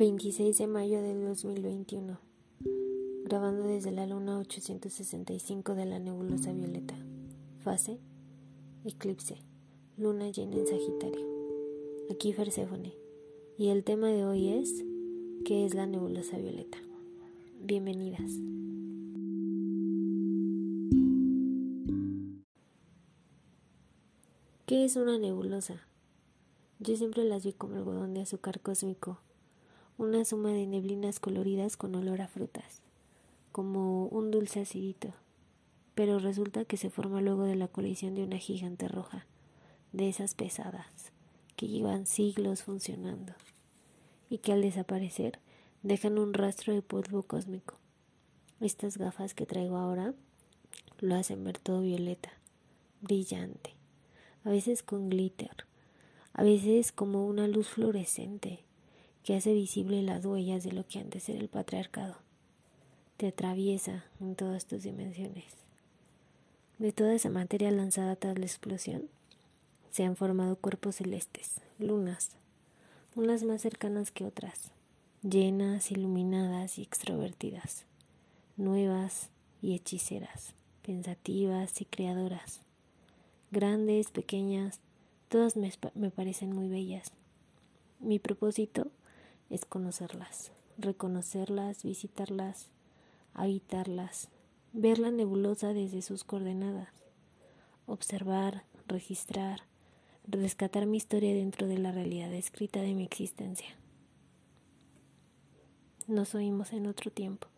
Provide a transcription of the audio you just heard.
26 de mayo del 2021. Grabando desde la luna 865 de la nebulosa violeta. Fase: Eclipse. Luna llena en Sagitario. Aquí Perséfone. Y el tema de hoy es ¿qué es la nebulosa violeta? Bienvenidas. ¿Qué es una nebulosa? Yo siempre las vi como algodón de azúcar cósmico una suma de neblinas coloridas con olor a frutas, como un dulce acidito. Pero resulta que se forma luego de la colisión de una gigante roja, de esas pesadas, que llevan siglos funcionando, y que al desaparecer dejan un rastro de polvo cósmico. Estas gafas que traigo ahora lo hacen ver todo violeta, brillante, a veces con glitter, a veces como una luz fluorescente que hace visible las huellas de lo que antes era el patriarcado. Te atraviesa en todas tus dimensiones. De toda esa materia lanzada tras la explosión, se han formado cuerpos celestes, lunas, unas más cercanas que otras, llenas, iluminadas y extrovertidas, nuevas y hechiceras, pensativas y creadoras, grandes, pequeñas, todas me, me parecen muy bellas. Mi propósito es conocerlas, reconocerlas, visitarlas, habitarlas, ver la nebulosa desde sus coordenadas, observar, registrar, rescatar mi historia dentro de la realidad escrita de mi existencia. Nos oímos en otro tiempo.